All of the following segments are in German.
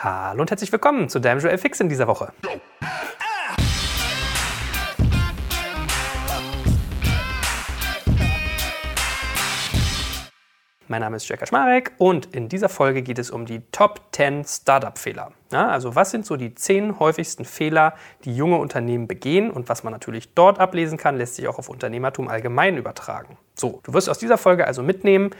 Hallo und herzlich willkommen zu deinem Joel Fix in dieser Woche. Mein Name ist Jörg Schmarek und in dieser Folge geht es um die Top 10 Startup-Fehler. Ja, also was sind so die 10 häufigsten Fehler, die junge Unternehmen begehen und was man natürlich dort ablesen kann, lässt sich auch auf Unternehmertum allgemein übertragen. So, du wirst aus dieser Folge also mitnehmen,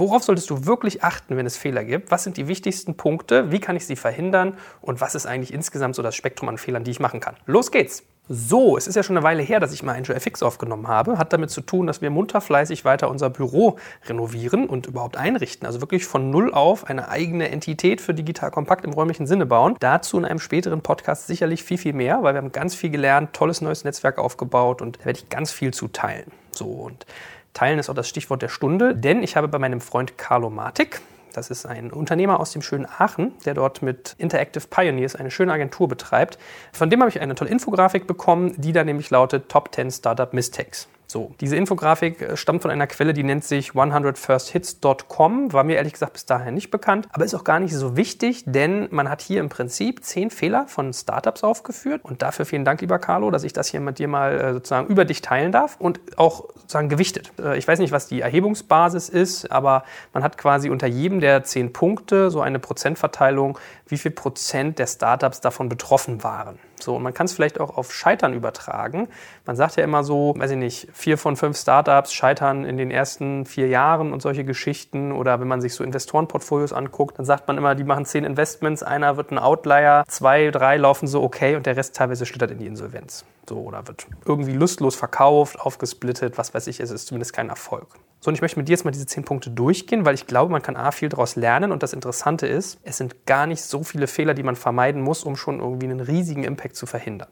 Worauf solltest du wirklich achten, wenn es Fehler gibt? Was sind die wichtigsten Punkte? Wie kann ich sie verhindern? Und was ist eigentlich insgesamt so das Spektrum an Fehlern, die ich machen kann? Los geht's! So, es ist ja schon eine Weile her, dass ich mal ein FX aufgenommen habe. Hat damit zu tun, dass wir munter fleißig weiter unser Büro renovieren und überhaupt einrichten. Also wirklich von Null auf eine eigene Entität für Digital Kompakt im räumlichen Sinne bauen. Dazu in einem späteren Podcast sicherlich viel, viel mehr, weil wir haben ganz viel gelernt, tolles neues Netzwerk aufgebaut und da werde ich ganz viel zu teilen. So und Teilen ist auch das Stichwort der Stunde, denn ich habe bei meinem Freund Carlo Matik, das ist ein Unternehmer aus dem schönen Aachen, der dort mit Interactive Pioneers eine schöne Agentur betreibt. Von dem habe ich eine tolle Infografik bekommen, die da nämlich lautet Top 10 Startup Mistakes. So, diese Infografik äh, stammt von einer Quelle, die nennt sich 100firsthits.com, war mir ehrlich gesagt bis dahin nicht bekannt, aber ist auch gar nicht so wichtig, denn man hat hier im Prinzip zehn Fehler von Startups aufgeführt und dafür vielen Dank, lieber Carlo, dass ich das hier mit dir mal äh, sozusagen über dich teilen darf und auch sozusagen gewichtet. Äh, ich weiß nicht, was die Erhebungsbasis ist, aber man hat quasi unter jedem der zehn Punkte so eine Prozentverteilung, wie viel Prozent der Startups davon betroffen waren. So, und man kann es vielleicht auch auf Scheitern übertragen. Man sagt ja immer so, weiß ich nicht, vier von fünf Startups scheitern in den ersten vier Jahren und solche Geschichten. Oder wenn man sich so Investorenportfolios anguckt, dann sagt man immer, die machen zehn Investments, einer wird ein Outlier, zwei, drei laufen so okay und der Rest teilweise schlittert in die Insolvenz. So, oder wird irgendwie lustlos verkauft, aufgesplittet, was weiß ich, es ist zumindest kein Erfolg. So, und ich möchte mit dir jetzt mal diese zehn Punkte durchgehen, weil ich glaube, man kann A viel daraus lernen und das Interessante ist, es sind gar nicht so viele Fehler, die man vermeiden muss, um schon irgendwie einen riesigen Impact zu verhindern.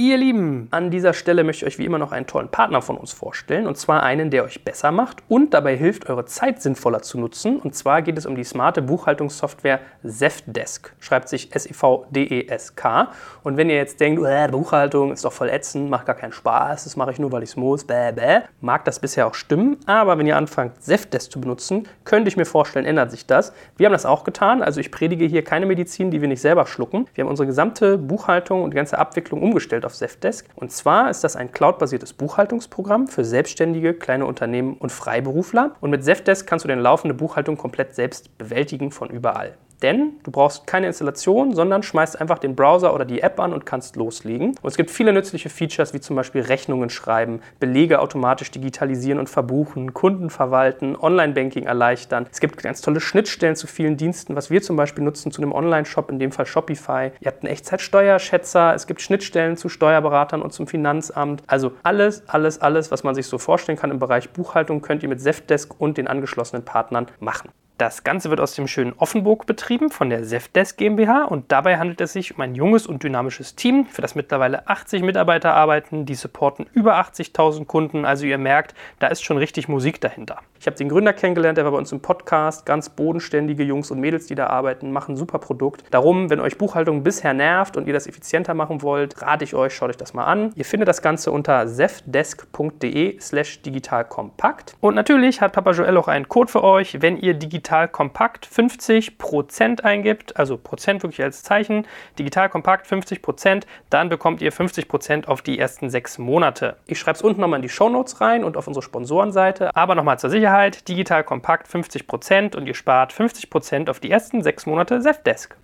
Ihr Lieben, an dieser Stelle möchte ich euch wie immer noch einen tollen Partner von uns vorstellen. Und zwar einen, der euch besser macht und dabei hilft, eure Zeit sinnvoller zu nutzen. Und zwar geht es um die smarte Buchhaltungssoftware Zefdesk. Schreibt sich S-E-V-D-E-S-K. Und wenn ihr jetzt denkt, äh, Buchhaltung ist doch voll ätzend, macht gar keinen Spaß, das mache ich nur, weil ich es muss, bäh, bäh, mag das bisher auch stimmen. Aber wenn ihr anfangt, Zefdesk zu benutzen, könnte ich mir vorstellen, ändert sich das. Wir haben das auch getan. Also ich predige hier keine Medizin, die wir nicht selber schlucken. Wir haben unsere gesamte Buchhaltung und die ganze Abwicklung umgestellt auf Zefdesk. Und zwar ist das ein cloudbasiertes Buchhaltungsprogramm für Selbstständige, kleine Unternehmen und Freiberufler. Und mit Zefdesk kannst du deine laufende Buchhaltung komplett selbst bewältigen von überall. Denn du brauchst keine Installation, sondern schmeißt einfach den Browser oder die App an und kannst loslegen. Und es gibt viele nützliche Features, wie zum Beispiel Rechnungen schreiben, Belege automatisch digitalisieren und verbuchen, Kunden verwalten, Online-Banking erleichtern. Es gibt ganz tolle Schnittstellen zu vielen Diensten, was wir zum Beispiel nutzen zu einem Online-Shop, in dem Fall Shopify. Ihr habt einen Echtzeitsteuerschätzer, es gibt Schnittstellen zu Steuerberatern und zum Finanzamt. Also alles, alles, alles, was man sich so vorstellen kann im Bereich Buchhaltung, könnt ihr mit Zefdesk und den angeschlossenen Partnern machen. Das Ganze wird aus dem schönen Offenburg betrieben von der Zefdesk GmbH und dabei handelt es sich um ein junges und dynamisches Team, für das mittlerweile 80 Mitarbeiter arbeiten, die supporten über 80.000 Kunden. Also ihr merkt, da ist schon richtig Musik dahinter. Ich habe den Gründer kennengelernt, der war bei uns im Podcast. Ganz bodenständige Jungs und Mädels, die da arbeiten, machen ein super Produkt. Darum, wenn euch Buchhaltung bisher nervt und ihr das effizienter machen wollt, rate ich euch, schaut euch das mal an. Ihr findet das Ganze unter zefdesk.de slash digitalkompakt. Und natürlich hat Papa Joel auch einen Code für euch, wenn ihr digital kompakt 50% eingibt, also Prozent wirklich als Zeichen, digital kompakt 50%, dann bekommt ihr 50% auf die ersten sechs Monate. Ich schreibe es unten nochmal in die Show Notes rein und auf unsere Sponsorenseite. Aber nochmal zur Sicherheit, Sicherheit, digital kompakt 50% und ihr spart 50% auf die ersten sechs Monate Zefdesk.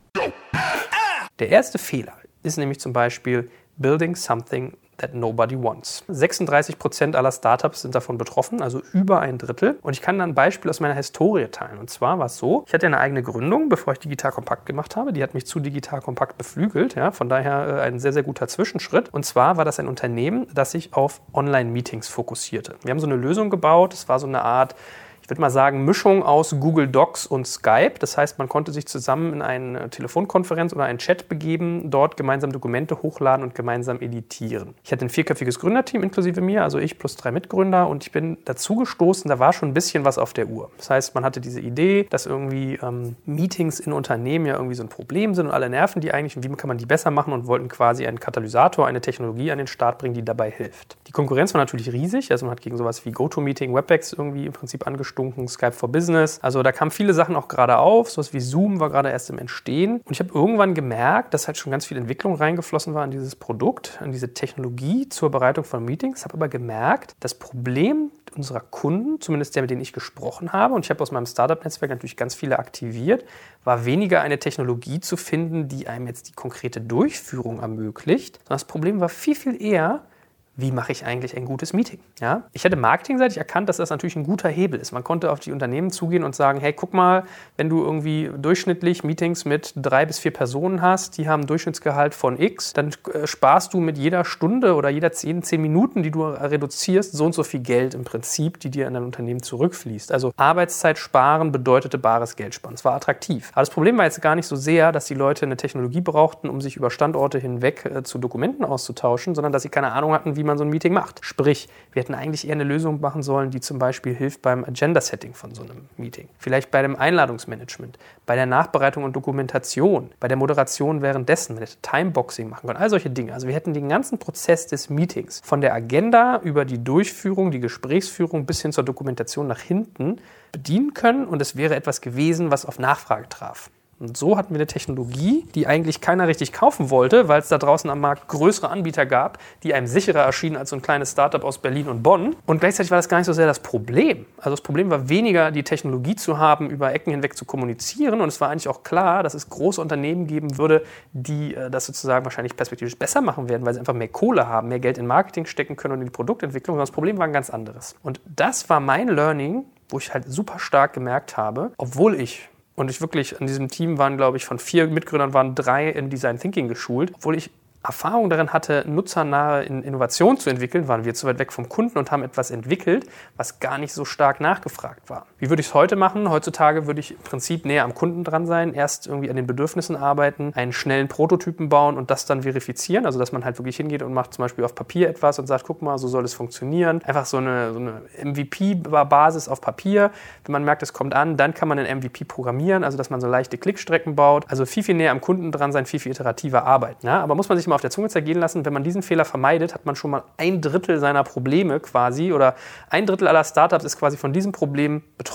Der erste Fehler ist nämlich zum Beispiel Building something that nobody wants. 36% aller Startups sind davon betroffen, also über ein Drittel. Und ich kann dann ein Beispiel aus meiner Historie teilen. Und zwar war es so, ich hatte eine eigene Gründung, bevor ich Digital Kompakt gemacht habe. Die hat mich zu Digital Kompakt beflügelt. Ja, von daher äh, ein sehr, sehr guter Zwischenschritt. Und zwar war das ein Unternehmen, das sich auf Online-Meetings fokussierte. Wir haben so eine Lösung gebaut. Es war so eine Art ich würde mal sagen, Mischung aus Google Docs und Skype. Das heißt, man konnte sich zusammen in eine Telefonkonferenz oder einen Chat begeben, dort gemeinsam Dokumente hochladen und gemeinsam editieren. Ich hatte ein vierköpfiges Gründerteam inklusive mir, also ich plus drei Mitgründer und ich bin dazu gestoßen, da war schon ein bisschen was auf der Uhr. Das heißt, man hatte diese Idee, dass irgendwie ähm, Meetings in Unternehmen ja irgendwie so ein Problem sind und alle nerven die eigentlich und wie kann man die besser machen und wollten quasi einen Katalysator, eine Technologie an den Start bringen, die dabei hilft. Die Konkurrenz war natürlich riesig, also man hat gegen sowas wie GoToMeeting, WebEx irgendwie im Prinzip angestoßen gestunken, Skype for Business. Also da kamen viele Sachen auch gerade auf. Sowas wie Zoom war gerade erst im Entstehen. Und ich habe irgendwann gemerkt, dass halt schon ganz viel Entwicklung reingeflossen war in dieses Produkt, in diese Technologie zur Bereitung von Meetings. Habe aber gemerkt, das Problem unserer Kunden, zumindest der, mit denen ich gesprochen habe, und ich habe aus meinem Startup-Netzwerk natürlich ganz viele aktiviert, war weniger eine Technologie zu finden, die einem jetzt die konkrete Durchführung ermöglicht, sondern das Problem war viel, viel eher, wie mache ich eigentlich ein gutes Meeting? Ja? Ich hätte marketingseitig erkannt, dass das natürlich ein guter Hebel ist. Man konnte auf die Unternehmen zugehen und sagen, hey, guck mal, wenn du irgendwie durchschnittlich Meetings mit drei bis vier Personen hast, die haben ein Durchschnittsgehalt von X, dann äh, sparst du mit jeder Stunde oder jeder zehn, zehn Minuten, die du reduzierst, so und so viel Geld im Prinzip, die dir an dein Unternehmen zurückfließt. Also Arbeitszeit sparen bedeutete bares Geld sparen. Es war attraktiv. Aber das Problem war jetzt gar nicht so sehr, dass die Leute eine Technologie brauchten, um sich über Standorte hinweg äh, zu Dokumenten auszutauschen, sondern dass sie keine Ahnung hatten, wie man so ein Meeting macht. Sprich, wir hätten eigentlich eher eine Lösung machen sollen, die zum Beispiel hilft beim Agenda-Setting von so einem Meeting. Vielleicht bei dem Einladungsmanagement, bei der Nachbereitung und Dokumentation, bei der Moderation währenddessen, wir hätten Timeboxing machen können, all solche Dinge. Also wir hätten den ganzen Prozess des Meetings von der Agenda über die Durchführung, die Gesprächsführung bis hin zur Dokumentation nach hinten bedienen können und es wäre etwas gewesen, was auf Nachfrage traf. Und so hatten wir eine Technologie, die eigentlich keiner richtig kaufen wollte, weil es da draußen am Markt größere Anbieter gab, die einem sicherer erschienen als so ein kleines Startup aus Berlin und Bonn. Und gleichzeitig war das gar nicht so sehr das Problem. Also das Problem war weniger, die Technologie zu haben, über Ecken hinweg zu kommunizieren. Und es war eigentlich auch klar, dass es große Unternehmen geben würde, die äh, das sozusagen wahrscheinlich perspektivisch besser machen werden, weil sie einfach mehr Kohle haben, mehr Geld in Marketing stecken können und in die Produktentwicklung. Und das Problem war ein ganz anderes. Und das war mein Learning, wo ich halt super stark gemerkt habe, obwohl ich und ich wirklich, in diesem Team waren, glaube ich, von vier Mitgründern waren drei in Design Thinking geschult, obwohl ich Erfahrung darin hatte, nutzernahe Innovation zu entwickeln, waren wir zu weit weg vom Kunden und haben etwas entwickelt, was gar nicht so stark nachgefragt war. Wie würde ich es heute machen? Heutzutage würde ich im Prinzip näher am Kunden dran sein, erst irgendwie an den Bedürfnissen arbeiten, einen schnellen Prototypen bauen und das dann verifizieren. Also, dass man halt wirklich hingeht und macht zum Beispiel auf Papier etwas und sagt, guck mal, so soll es funktionieren. Einfach so eine, so eine MVP-Basis auf Papier. Wenn man merkt, es kommt an, dann kann man einen MVP programmieren, also dass man so leichte Klickstrecken baut. Also viel, viel näher am Kunden dran sein, viel, viel iterativer arbeiten. Ja? Aber muss man sich mal auf der Zunge zergehen lassen, wenn man diesen Fehler vermeidet, hat man schon mal ein Drittel seiner Probleme quasi oder ein Drittel aller Startups ist quasi von diesem Problem betroffen.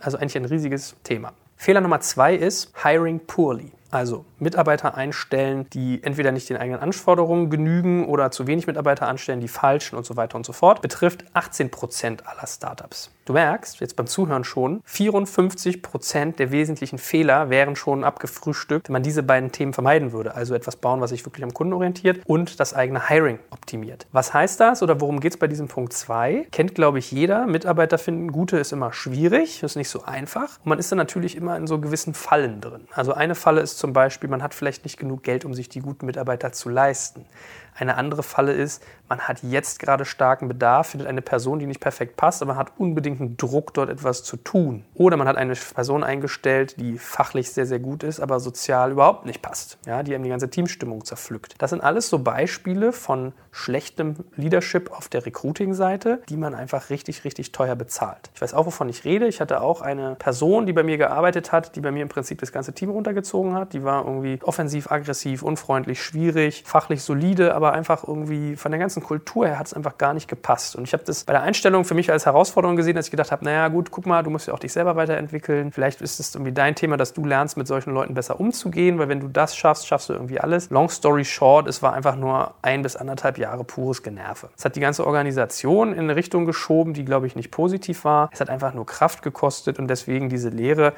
Also eigentlich ein riesiges Thema. Fehler Nummer zwei ist Hiring poorly. Also Mitarbeiter einstellen, die entweder nicht den eigenen Anforderungen genügen oder zu wenig Mitarbeiter anstellen, die falschen und so weiter und so fort, betrifft 18 Prozent aller Startups. Du merkst jetzt beim Zuhören schon, 54 Prozent der wesentlichen Fehler wären schon abgefrühstückt, wenn man diese beiden Themen vermeiden würde. Also etwas bauen, was sich wirklich am Kunden orientiert und das eigene Hiring optimiert. Was heißt das oder worum geht es bei diesem Punkt 2? Kennt, glaube ich, jeder. Mitarbeiter finden gute ist immer schwierig, ist nicht so einfach. Und man ist dann natürlich immer in so gewissen Fallen drin. Also eine Falle ist zum Beispiel, man hat vielleicht nicht genug Geld, um sich die guten Mitarbeiter zu leisten. Eine andere Falle ist, man hat jetzt gerade starken Bedarf, findet eine Person, die nicht perfekt passt, aber man hat unbedingt einen Druck, dort etwas zu tun. Oder man hat eine Person eingestellt, die fachlich sehr, sehr gut ist, aber sozial überhaupt nicht passt, ja, die einem die ganze Teamstimmung zerpflückt. Das sind alles so Beispiele von schlechtem Leadership auf der Recruiting-Seite, die man einfach richtig, richtig teuer bezahlt. Ich weiß auch, wovon ich rede. Ich hatte auch eine Person, die bei mir gearbeitet hat, die bei mir im Prinzip das ganze Team runtergezogen hat. Die war irgendwie offensiv, aggressiv, unfreundlich, schwierig, fachlich solide, aber einfach irgendwie von der ganzen Kultur her hat es einfach gar nicht gepasst. Und ich habe das bei der Einstellung für mich als Herausforderung gesehen, dass ich gedacht habe, naja gut, guck mal, du musst ja auch dich selber weiterentwickeln. Vielleicht ist es irgendwie dein Thema, dass du lernst, mit solchen Leuten besser umzugehen, weil wenn du das schaffst, schaffst du irgendwie alles. Long story short, es war einfach nur ein bis anderthalb Jahre pures Generve. Es hat die ganze Organisation in eine Richtung geschoben, die, glaube ich, nicht positiv war. Es hat einfach nur Kraft gekostet und deswegen diese Lehre,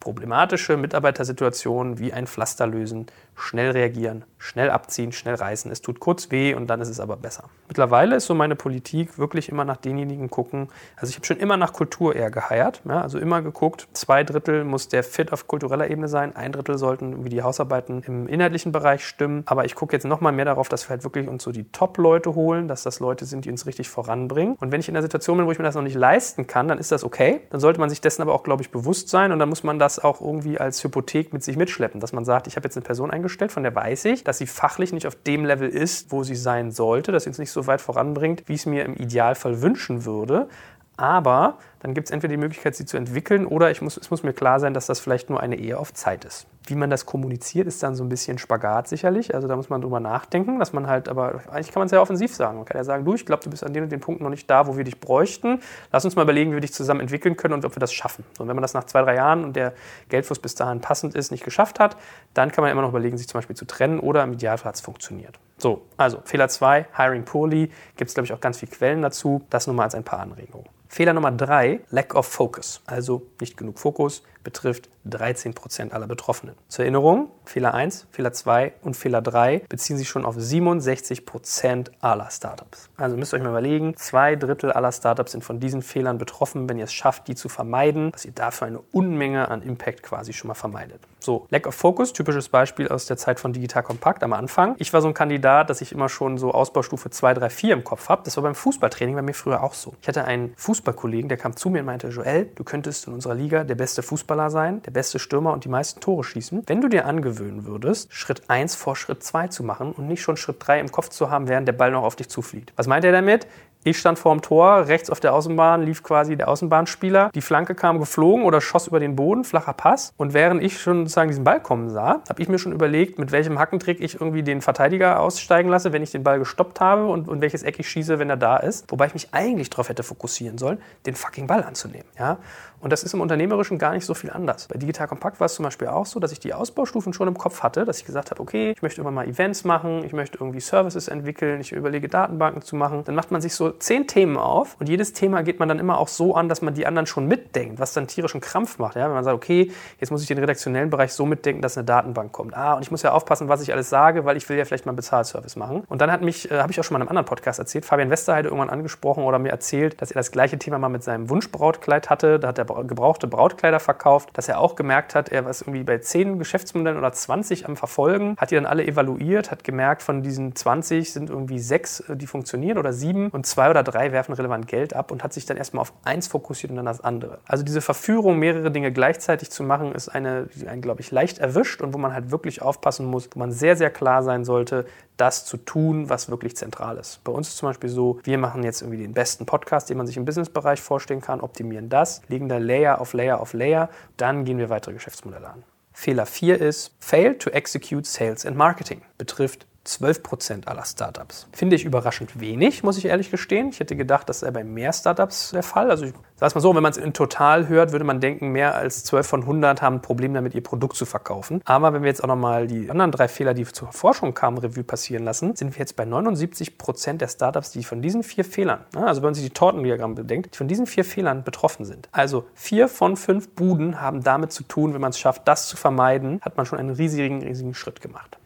problematische Mitarbeitersituationen wie ein Pflaster lösen, schnell reagieren, schnell abziehen, schnell reißen. Es tut kurz weh und dann ist es aber besser. Mittlerweile ist so meine Politik wirklich immer nach denjenigen gucken. Also ich habe schon immer nach Kultur eher geheiert, ja, also immer geguckt, zwei Drittel muss der Fit auf kultureller Ebene sein, ein Drittel sollten wie die Hausarbeiten im inhaltlichen Bereich stimmen. Aber ich gucke jetzt noch mal mehr darauf, dass wir halt wirklich uns so die Top-Leute holen, dass das Leute sind, die uns richtig voranbringen. Und wenn ich in einer Situation bin, wo ich mir das noch nicht leisten kann, dann ist das okay. Dann sollte man sich dessen aber auch, glaube ich, bewusst sein und dann muss man das auch irgendwie als Hypothek mit sich mitschleppen, dass man sagt, ich habe jetzt eine Person eingestellt, von der weiß ich, dass sie fachlich nicht auf dem Level ist, wo sie sein sollte, dass sie uns nicht so weit voranbringt, wie ich es mir im Idealfall wünschen würde. Aber dann gibt es entweder die Möglichkeit, sie zu entwickeln oder ich muss, es muss mir klar sein, dass das vielleicht nur eine Ehe auf Zeit ist. Wie man das kommuniziert, ist dann so ein bisschen Spagat sicherlich. Also da muss man drüber nachdenken, dass man halt, aber eigentlich kann man es ja offensiv sagen. Man kann ja sagen, du, ich glaube, du bist an den und den Punkten noch nicht da, wo wir dich bräuchten. Lass uns mal überlegen, wie wir dich zusammen entwickeln können und ob wir das schaffen. Und wenn man das nach zwei, drei Jahren und der Geldfluss bis dahin passend ist, nicht geschafft hat, dann kann man immer noch überlegen, sich zum Beispiel zu trennen oder im Idealfall hat es funktioniert. So, also Fehler 2, Hiring Poorly, gibt es glaube ich auch ganz viele Quellen dazu. Das nur mal als ein paar Anregungen. Fehler Nummer 3, Lack of Focus, also nicht genug Fokus, betrifft 13 Prozent aller Betroffenen. Zur Erinnerung, Fehler 1, Fehler 2 und Fehler 3 beziehen sich schon auf 67 Prozent aller Startups. Also müsst ihr euch mal überlegen, zwei Drittel aller Startups sind von diesen Fehlern betroffen, wenn ihr es schafft, die zu vermeiden, dass ihr dafür eine Unmenge an Impact quasi schon mal vermeidet. So, Lack of Focus, typisches Beispiel aus der Zeit von Digital Compact am Anfang. Ich war so ein Kandidat, dass ich immer schon so Ausbaustufe 2, 3, 4 im Kopf habe. Das war beim Fußballtraining bei mir früher auch so. Ich hatte einen Fußballkollegen, der kam zu mir und meinte, Joel, du könntest in unserer Liga der beste Fußballer sein, der beste Stürmer und die meisten Tore schießen, wenn du dir angewöhnen würdest, Schritt 1 vor Schritt 2 zu machen und nicht schon Schritt 3 im Kopf zu haben, während der Ball noch auf dich zufliegt. Was meint er damit? Ich stand vor dem Tor, rechts auf der Außenbahn lief quasi der Außenbahnspieler. Die Flanke kam geflogen oder schoss über den Boden, flacher Pass. Und während ich schon sozusagen diesen Ball kommen sah, habe ich mir schon überlegt, mit welchem Hackentrick ich irgendwie den Verteidiger aussteigen lasse, wenn ich den Ball gestoppt habe und, und welches Eck ich schieße, wenn er da ist. Wobei ich mich eigentlich darauf hätte fokussieren sollen, den fucking Ball anzunehmen. Ja? Und das ist im Unternehmerischen gar nicht so viel anders. Bei Digital Compact war es zum Beispiel auch so, dass ich die Ausbaustufen schon im Kopf hatte, dass ich gesagt habe, okay, ich möchte immer mal Events machen, ich möchte irgendwie Services entwickeln, ich überlege Datenbanken zu machen. Dann macht man sich so zehn Themen auf und jedes Thema geht man dann immer auch so an, dass man die anderen schon mitdenkt, was dann tierischen Krampf macht. Ja? Wenn man sagt, okay, jetzt muss ich den redaktionellen Bereich so mitdenken, dass eine Datenbank kommt. Ah, und ich muss ja aufpassen, was ich alles sage, weil ich will ja vielleicht mal einen Bezahlservice machen. Und dann hat mich, äh, habe ich auch schon mal in einem anderen Podcast erzählt, Fabian Westerheide irgendwann angesprochen oder mir erzählt, dass er das gleiche Thema mal mit seinem Wunschbrautkleid hatte. Da hat er gebrauchte Braut Brautkleider verkauft, dass er auch gemerkt hat, er war irgendwie bei 10 Geschäftsmodellen oder 20 am Verfolgen, hat die dann alle evaluiert, hat gemerkt, von diesen 20 sind irgendwie sechs, äh, die funktionieren oder sieben und zwei oder drei werfen relevant Geld ab und hat sich dann erstmal auf eins fokussiert und dann das andere. Also diese Verführung, mehrere Dinge gleichzeitig zu machen, ist eine, die einen, glaube ich, leicht erwischt und wo man halt wirklich aufpassen muss, wo man sehr, sehr klar sein sollte, das zu tun, was wirklich zentral ist. Bei uns ist zum Beispiel so, wir machen jetzt irgendwie den besten Podcast, den man sich im Businessbereich vorstellen kann, optimieren das, legen da Layer auf Layer auf Layer, dann gehen wir weitere Geschäftsmodelle an. Fehler 4 ist Fail to execute Sales and Marketing. Betrifft 12% aller Startups. Finde ich überraschend wenig, muss ich ehrlich gestehen. Ich hätte gedacht, das sei bei mehr Startups der Fall. Also ich sage mal so, wenn man es in total hört, würde man denken, mehr als 12 von 100 haben ein Problem damit, ihr Produkt zu verkaufen. Aber wenn wir jetzt auch nochmal die anderen drei Fehler, die zur Forschung kamen, Revue passieren lassen, sind wir jetzt bei 79% der Startups, die von diesen vier Fehlern, also wenn man sich die Tortendiagramm bedenkt, die von diesen vier Fehlern betroffen sind. Also vier von fünf Buden haben damit zu tun, wenn man es schafft, das zu vermeiden, hat man schon einen riesigen, riesigen Schritt gemacht.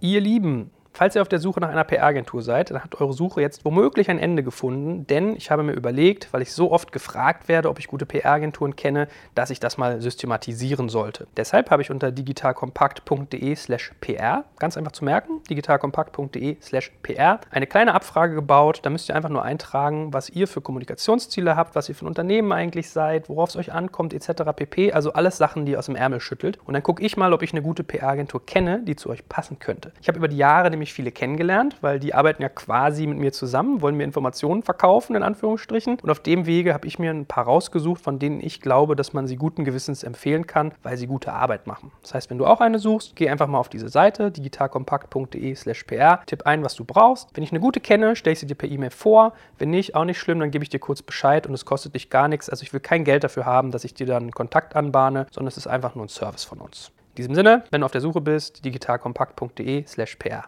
Ihr Lieben, Falls ihr auf der Suche nach einer PR-Agentur seid, dann hat eure Suche jetzt womöglich ein Ende gefunden, denn ich habe mir überlegt, weil ich so oft gefragt werde, ob ich gute PR-Agenturen kenne, dass ich das mal systematisieren sollte. Deshalb habe ich unter digitalkompakt.de/slash pr, ganz einfach zu merken, digitalkompakt.de/slash pr, eine kleine Abfrage gebaut. Da müsst ihr einfach nur eintragen, was ihr für Kommunikationsziele habt, was ihr für ein Unternehmen eigentlich seid, worauf es euch ankommt, etc. pp. Also alles Sachen, die ihr aus dem Ärmel schüttelt. Und dann gucke ich mal, ob ich eine gute PR-Agentur kenne, die zu euch passen könnte. Ich habe über die Jahre nämlich unheimlich viele kennengelernt, weil die arbeiten ja quasi mit mir zusammen, wollen mir Informationen verkaufen, in Anführungsstrichen. Und auf dem Wege habe ich mir ein paar rausgesucht, von denen ich glaube, dass man sie guten Gewissens empfehlen kann, weil sie gute Arbeit machen. Das heißt, wenn du auch eine suchst, geh einfach mal auf diese Seite digitalkompakt.de/slash pr, tipp ein, was du brauchst. Wenn ich eine gute kenne, stelle ich sie dir per E-Mail vor. Wenn nicht, auch nicht schlimm, dann gebe ich dir kurz Bescheid und es kostet dich gar nichts. Also ich will kein Geld dafür haben, dass ich dir dann Kontakt anbahne, sondern es ist einfach nur ein Service von uns. In diesem Sinne, wenn du auf der Suche bist, digitalkompakt.de slash pr.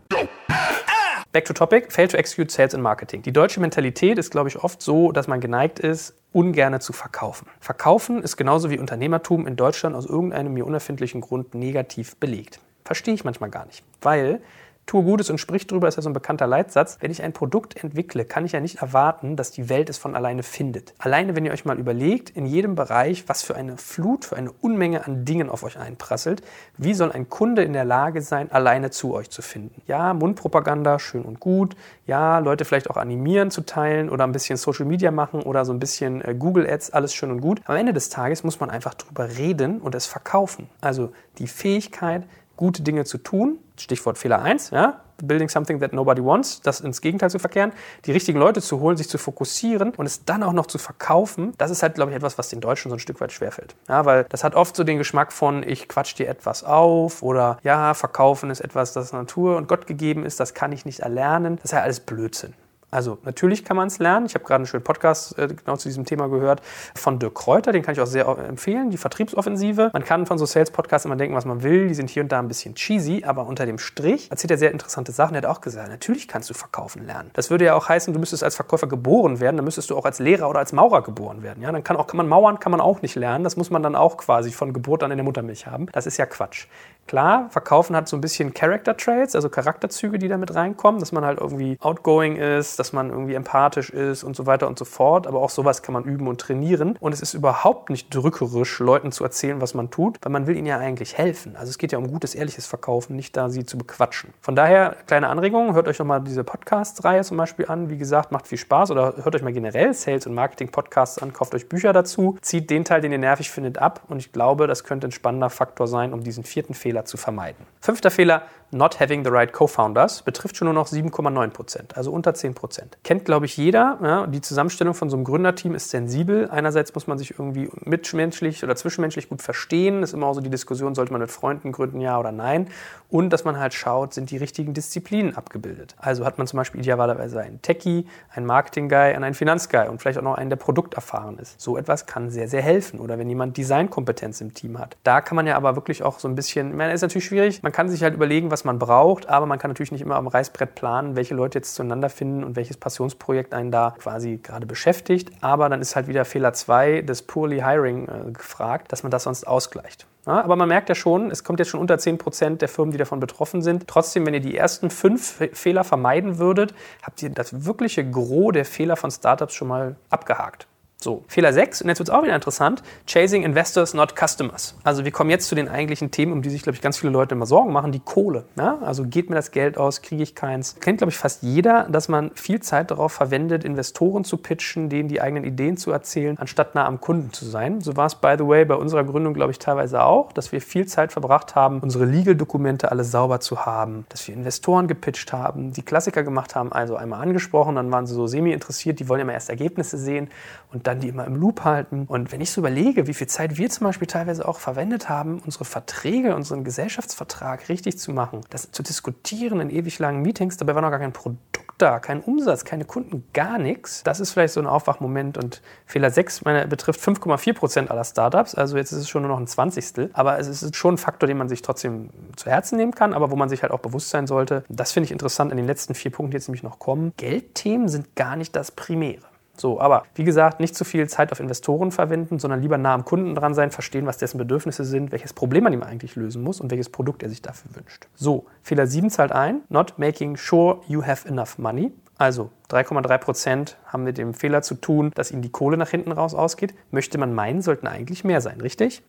Back to topic, fail to execute sales and marketing. Die deutsche Mentalität ist, glaube ich, oft so, dass man geneigt ist, ungerne zu verkaufen. Verkaufen ist genauso wie Unternehmertum in Deutschland aus irgendeinem mir unerfindlichen Grund negativ belegt. Verstehe ich manchmal gar nicht, weil tue Gutes und sprich drüber, ist ja so ein bekannter Leitsatz. Wenn ich ein Produkt entwickle, kann ich ja nicht erwarten, dass die Welt es von alleine findet. Alleine, wenn ihr euch mal überlegt, in jedem Bereich, was für eine Flut, für eine Unmenge an Dingen auf euch einprasselt, wie soll ein Kunde in der Lage sein, alleine zu euch zu finden? Ja, Mundpropaganda, schön und gut. Ja, Leute vielleicht auch animieren zu teilen oder ein bisschen Social Media machen oder so ein bisschen äh, Google Ads, alles schön und gut. Am Ende des Tages muss man einfach drüber reden und es verkaufen. Also die Fähigkeit, gute Dinge zu tun, Stichwort Fehler 1, ja, building something that nobody wants, das ins Gegenteil zu verkehren, die richtigen Leute zu holen, sich zu fokussieren und es dann auch noch zu verkaufen, das ist halt, glaube ich, etwas, was den Deutschen so ein Stück weit schwerfällt. Ja, weil das hat oft so den Geschmack von, ich quatsch dir etwas auf oder ja, verkaufen ist etwas, das Natur und Gott gegeben ist, das kann ich nicht erlernen. Das ist ja alles Blödsinn. Also natürlich kann man es lernen. Ich habe gerade einen schönen Podcast äh, genau zu diesem Thema gehört von Dirk Kräuter, den kann ich auch sehr empfehlen, die Vertriebsoffensive. Man kann von so Sales-Podcasts immer denken, was man will, die sind hier und da ein bisschen cheesy, aber unter dem Strich erzählt er sehr interessante Sachen. Er hat auch gesagt, natürlich kannst du verkaufen lernen. Das würde ja auch heißen, du müsstest als Verkäufer geboren werden, dann müsstest du auch als Lehrer oder als Maurer geboren werden. Ja, dann kann, auch, kann man Mauern kann man auch nicht lernen, das muss man dann auch quasi von Geburt an in der Muttermilch haben. Das ist ja Quatsch. Klar, Verkaufen hat so ein bisschen Character Traits, also Charakterzüge, die da mit reinkommen, dass man halt irgendwie outgoing ist, dass man irgendwie empathisch ist und so weiter und so fort. Aber auch sowas kann man üben und trainieren. Und es ist überhaupt nicht drückerisch, Leuten zu erzählen, was man tut, weil man will ihnen ja eigentlich helfen. Also es geht ja um gutes, ehrliches Verkaufen, nicht da sie zu bequatschen. Von daher, kleine Anregung, hört euch nochmal diese Podcast-Reihe zum Beispiel an. Wie gesagt, macht viel Spaß oder hört euch mal generell Sales- und Marketing-Podcasts an, kauft euch Bücher dazu, zieht den Teil, den ihr nervig findet, ab. Und ich glaube, das könnte ein spannender Faktor sein, um diesen vierten Fehler Fehler zu vermeiden. Fünfter Fehler, not having the right co-founders, betrifft schon nur noch 7,9 Prozent, also unter 10 Prozent. Kennt, glaube ich, jeder. Ja, die Zusammenstellung von so einem Gründerteam ist sensibel. Einerseits muss man sich irgendwie mitmenschlich oder zwischenmenschlich gut verstehen. Ist immer auch so die Diskussion, sollte man mit Freunden gründen, ja oder nein. Und dass man halt schaut, sind die richtigen Disziplinen abgebildet. Also hat man zum Beispiel idealerweise einen Techie, einen Marketing-Guy und einen Finanz-Guy und vielleicht auch noch einen, der produkterfahren ist. So etwas kann sehr, sehr helfen. Oder wenn jemand Designkompetenz im Team hat. Da kann man ja aber wirklich auch so ein bisschen, meine, ist natürlich schwierig. Man kann sich halt überlegen, was man braucht, aber man kann natürlich nicht immer am Reißbrett planen, welche Leute jetzt zueinander finden und welches Passionsprojekt einen da quasi gerade beschäftigt. Aber dann ist halt wieder Fehler 2 des Poorly Hiring äh, gefragt, dass man das sonst ausgleicht. Ja, aber man merkt ja schon, es kommt jetzt schon unter 10% der Firmen, die davon betroffen sind. Trotzdem, wenn ihr die ersten fünf Fehler vermeiden würdet, habt ihr das wirkliche Gros der Fehler von Startups schon mal abgehakt. So, Fehler 6, und jetzt wird es auch wieder interessant, Chasing Investors, not Customers. Also wir kommen jetzt zu den eigentlichen Themen, um die sich, glaube ich, ganz viele Leute immer Sorgen machen, die Kohle. Ja? Also geht mir das Geld aus, kriege ich keins. Kennt, glaube ich, fast jeder, dass man viel Zeit darauf verwendet, Investoren zu pitchen, denen die eigenen Ideen zu erzählen, anstatt nah am Kunden zu sein. So war es, by the way, bei unserer Gründung, glaube ich, teilweise auch, dass wir viel Zeit verbracht haben, unsere Legal-Dokumente alle sauber zu haben, dass wir Investoren gepitcht haben, die Klassiker gemacht haben, also einmal angesprochen, dann waren sie so semi-interessiert, die wollen immer erst Ergebnisse sehen und dann die immer im Loop halten. Und wenn ich so überlege, wie viel Zeit wir zum Beispiel teilweise auch verwendet haben, unsere Verträge, unseren Gesellschaftsvertrag richtig zu machen, das zu diskutieren in ewig langen Meetings, dabei war noch gar kein Produkt da, kein Umsatz, keine Kunden, gar nichts. Das ist vielleicht so ein Aufwachmoment. Und Fehler 6 meine, betrifft 5,4 Prozent aller Startups. Also jetzt ist es schon nur noch ein Zwanzigstel. Aber es ist schon ein Faktor, den man sich trotzdem zu Herzen nehmen kann, aber wo man sich halt auch bewusst sein sollte. Das finde ich interessant in den letzten vier Punkten, die jetzt nämlich noch kommen. Geldthemen sind gar nicht das Primäre. So, aber wie gesagt, nicht zu viel Zeit auf Investoren verwenden, sondern lieber nah am Kunden dran sein, verstehen, was dessen Bedürfnisse sind, welches Problem man ihm eigentlich lösen muss und welches Produkt er sich dafür wünscht. So, Fehler 7 zahlt ein, not making sure you have enough money. Also 3,3 Prozent haben mit dem Fehler zu tun, dass ihnen die Kohle nach hinten raus ausgeht. Möchte man meinen, sollten eigentlich mehr sein, richtig?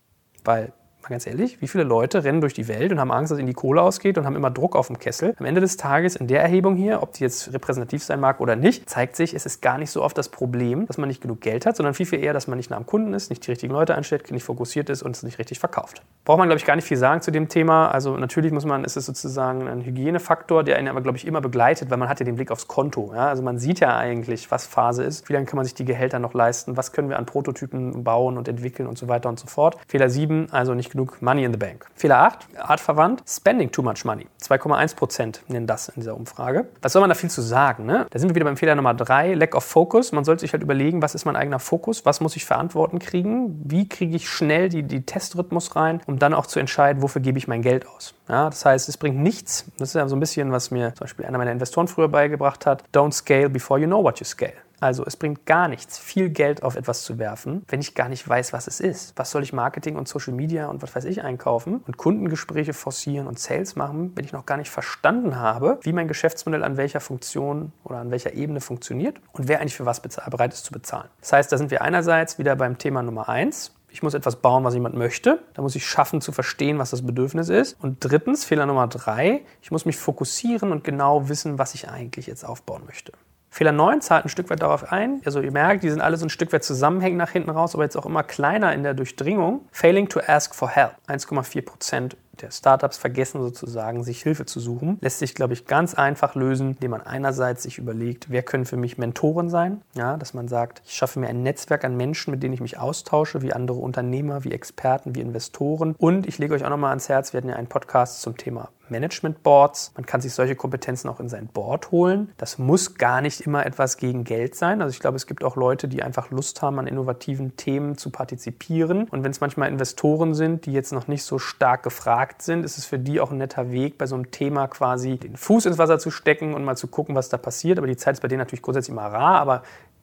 Weil mal ganz ehrlich, wie viele Leute rennen durch die Welt und haben Angst, dass ihnen die Kohle ausgeht und haben immer Druck auf dem Kessel? Am Ende des Tages in der Erhebung hier, ob die jetzt repräsentativ sein mag oder nicht, zeigt sich, es ist gar nicht so oft das Problem, dass man nicht genug Geld hat, sondern viel, viel eher, dass man nicht nah am Kunden ist, nicht die richtigen Leute einstellt, nicht fokussiert ist und es nicht richtig verkauft. Braucht man, glaube ich, gar nicht viel sagen zu dem Thema. Also natürlich muss man, ist es sozusagen ein Hygienefaktor, der einen aber, glaube ich, immer begleitet, weil man hat ja den Blick aufs Konto. Ja? Also man sieht ja eigentlich, was Phase ist, wie lange kann man sich die Gehälter noch leisten, was können wir an Prototypen bauen und entwickeln und so weiter und so fort. Fehler 7, also nicht genug Money in the Bank. Bank. Fehler 8, artverwandt, spending too much money. 2,1 Prozent nennen das in dieser Umfrage. Was soll man da viel zu sagen? Ne? Da sind wir wieder beim Fehler Nummer 3, lack of focus. Man sollte sich halt überlegen, was ist mein eigener Fokus, was muss ich verantworten kriegen, wie kriege ich schnell die, die Testrhythmus rein, um dann auch zu entscheiden, wofür gebe ich mein Geld aus. Ja, das heißt, es bringt nichts. Das ist ja so ein bisschen, was mir zum Beispiel einer meiner Investoren früher beigebracht hat. Don't scale before you know what you scale. Also es bringt gar nichts, viel Geld auf etwas zu werfen, wenn ich gar nicht weiß, was es ist. Was soll ich Marketing und Social Media und was weiß ich einkaufen und Kundengespräche forcieren und Sales machen, wenn ich noch gar nicht verstanden habe, wie mein Geschäftsmodell an welcher Funktion oder an welcher Ebene funktioniert und wer eigentlich für was bereit ist zu bezahlen. Das heißt, da sind wir einerseits wieder beim Thema Nummer eins. Ich muss etwas bauen, was jemand möchte. Da muss ich schaffen zu verstehen, was das Bedürfnis ist. Und drittens, Fehler Nummer drei, ich muss mich fokussieren und genau wissen, was ich eigentlich jetzt aufbauen möchte. Fehler 9 zahlt ein Stück weit darauf ein. Also ihr merkt, die sind alle so ein Stück weit zusammenhängend nach hinten raus, aber jetzt auch immer kleiner in der Durchdringung. Failing to ask for help. 1,4 Prozent der Startups vergessen sozusagen, sich Hilfe zu suchen. Lässt sich, glaube ich, ganz einfach lösen, indem man einerseits sich überlegt, wer können für mich Mentoren sein, ja, dass man sagt, ich schaffe mir ein Netzwerk an Menschen, mit denen ich mich austausche, wie andere Unternehmer, wie Experten, wie Investoren. Und ich lege euch auch nochmal ans Herz, wir hatten ja einen Podcast zum Thema Management Boards. Man kann sich solche Kompetenzen auch in sein Board holen. Das muss gar nicht immer etwas gegen Geld sein. Also ich glaube, es gibt auch Leute, die einfach Lust haben, an innovativen Themen zu partizipieren. Und wenn es manchmal Investoren sind, die jetzt noch nicht so stark gefragt sind, ist es für die auch ein netter Weg, bei so einem Thema quasi den Fuß ins Wasser zu stecken und mal zu gucken, was da passiert. Aber die Zeit ist bei denen natürlich grundsätzlich immer rar, aber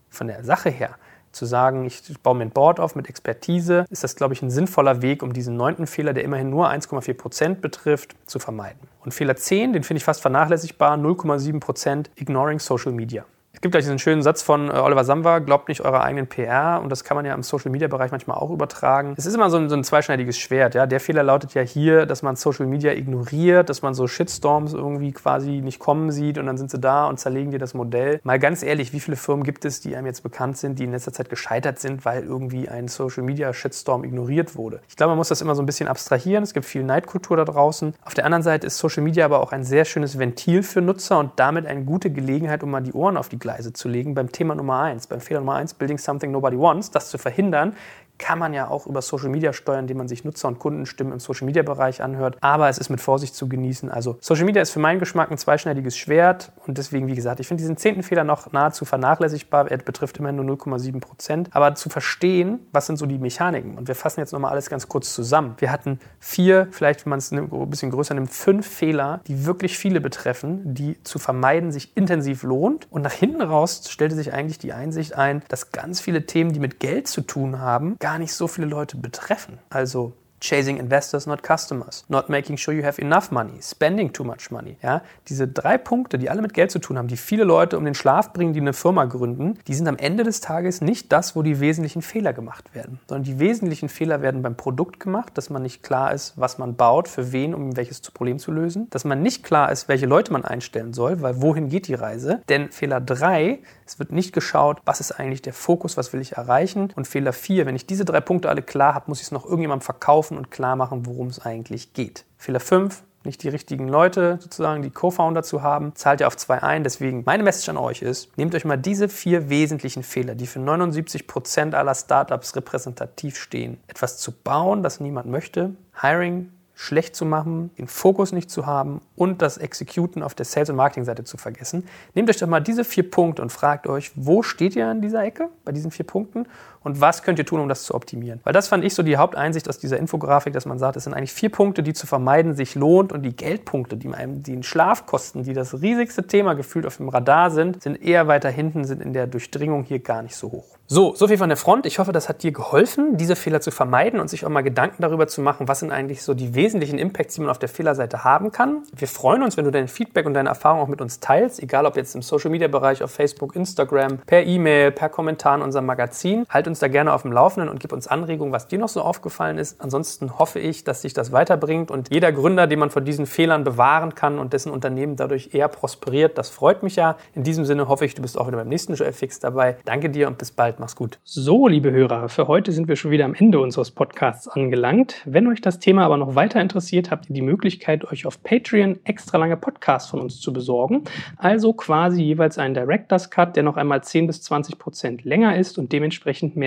von der Sache her zu sagen, ich baue mir ein Board auf mit Expertise, ist das, glaube ich, ein sinnvoller Weg, um diesen neunten Fehler, der immerhin nur 1,4 Prozent betrifft, zu vermeiden. Und Fehler 10, den finde ich fast vernachlässigbar, 0,7 Prozent, ignoring Social Media. Es gibt gleich diesen schönen Satz von äh, Oliver Samba, glaubt nicht eurer eigenen PR und das kann man ja im Social-Media-Bereich manchmal auch übertragen. Es ist immer so ein, so ein, zweischneidiges Schwert. Ja? Der Fehler lautet ja hier, dass man Social Media ignoriert, dass man so Shitstorms irgendwie quasi nicht kommen sieht und dann sind sie da und zerlegen dir das Modell. Mal ganz ehrlich, wie viele Firmen gibt es, die einem jetzt bekannt sind, die in letzter Zeit gescheitert sind, weil irgendwie ein Social-Media-Shitstorm ignoriert wurde? Ich glaube, man muss das immer so ein bisschen abstrahieren. Es gibt viel Neidkultur da draußen. Auf der anderen Seite ist Social Media aber auch ein sehr schönes Ventil für Nutzer und damit eine gute Gelegenheit, um mal die Ohren auf die Gleise zu legen. Beim Thema Nummer eins, beim Fehler Nummer eins, Building Something Nobody Wants, das zu verhindern, kann man ja auch über Social Media steuern, indem man sich Nutzer- und Kundenstimmen im Social Media Bereich anhört. Aber es ist mit Vorsicht zu genießen. Also Social Media ist für meinen Geschmack ein zweischneidiges Schwert und deswegen, wie gesagt, ich finde diesen zehnten Fehler noch nahezu vernachlässigbar. Er betrifft immerhin nur 0,7 Prozent. Aber zu verstehen, was sind so die Mechaniken? Und wir fassen jetzt nochmal alles ganz kurz zusammen. Wir hatten vier, vielleicht wenn man es ein bisschen größer nimmt, fünf Fehler, die wirklich viele betreffen, die zu vermeiden sich intensiv lohnt. Und nach hinten raus stellte sich eigentlich die Einsicht ein, dass ganz viele Themen, die mit Geld zu tun haben, gar nicht so viele Leute betreffen. Also Chasing investors, not customers. Not making sure you have enough money. Spending too much money. Ja, diese drei Punkte, die alle mit Geld zu tun haben, die viele Leute um den Schlaf bringen, die eine Firma gründen, die sind am Ende des Tages nicht das, wo die wesentlichen Fehler gemacht werden. Sondern die wesentlichen Fehler werden beim Produkt gemacht, dass man nicht klar ist, was man baut, für wen, um welches Problem zu lösen. Dass man nicht klar ist, welche Leute man einstellen soll, weil wohin geht die Reise. Denn Fehler drei, es wird nicht geschaut, was ist eigentlich der Fokus, was will ich erreichen. Und Fehler vier, wenn ich diese drei Punkte alle klar habe, muss ich es noch irgendjemandem verkaufen verkaufen und klar machen, worum es eigentlich geht. Fehler 5, nicht die richtigen Leute sozusagen, die Co-Founder zu haben, zahlt ihr auf zwei ein. Deswegen meine Message an euch ist, nehmt euch mal diese vier wesentlichen Fehler, die für 79 Prozent aller Startups repräsentativ stehen, etwas zu bauen, das niemand möchte, Hiring schlecht zu machen, den Fokus nicht zu haben und das Executen auf der Sales- und Marketing-Seite zu vergessen. Nehmt euch doch mal diese vier Punkte und fragt euch, wo steht ihr an dieser Ecke bei diesen vier Punkten und was könnt ihr tun, um das zu optimieren. Weil das fand ich so die Haupteinsicht aus dieser Infografik, dass man sagt, es sind eigentlich vier Punkte, die zu vermeiden sich lohnt und die Geldpunkte, die einem die Schlafkosten, die das riesigste Thema gefühlt auf dem Radar sind, sind eher weiter hinten, sind in der Durchdringung hier gar nicht so hoch. So, so viel von der Front. Ich hoffe, das hat dir geholfen, diese Fehler zu vermeiden und sich auch mal Gedanken darüber zu machen, was sind eigentlich so die wesentlichen Impacts, die man auf der Fehlerseite haben kann. Wir freuen uns, wenn du dein Feedback und deine Erfahrungen auch mit uns teilst, egal ob jetzt im Social Media Bereich, auf Facebook, Instagram, per E-Mail, per Kommentar in unserem Magazin. Halt uns da gerne auf dem Laufenden und gib uns Anregungen, was dir noch so aufgefallen ist. Ansonsten hoffe ich, dass sich das weiterbringt und jeder Gründer, den man vor diesen Fehlern bewahren kann und dessen Unternehmen dadurch eher prosperiert, das freut mich ja. In diesem Sinne hoffe ich, du bist auch wieder beim nächsten Joel Fix dabei. Danke dir und bis bald. Mach's gut. So, liebe Hörer, für heute sind wir schon wieder am Ende unseres Podcasts angelangt. Wenn euch das Thema aber noch weiter interessiert, habt ihr die Möglichkeit, euch auf Patreon extra lange Podcasts von uns zu besorgen. Also quasi jeweils einen Director's Cut, der noch einmal 10 bis 20 Prozent länger ist und dementsprechend mehr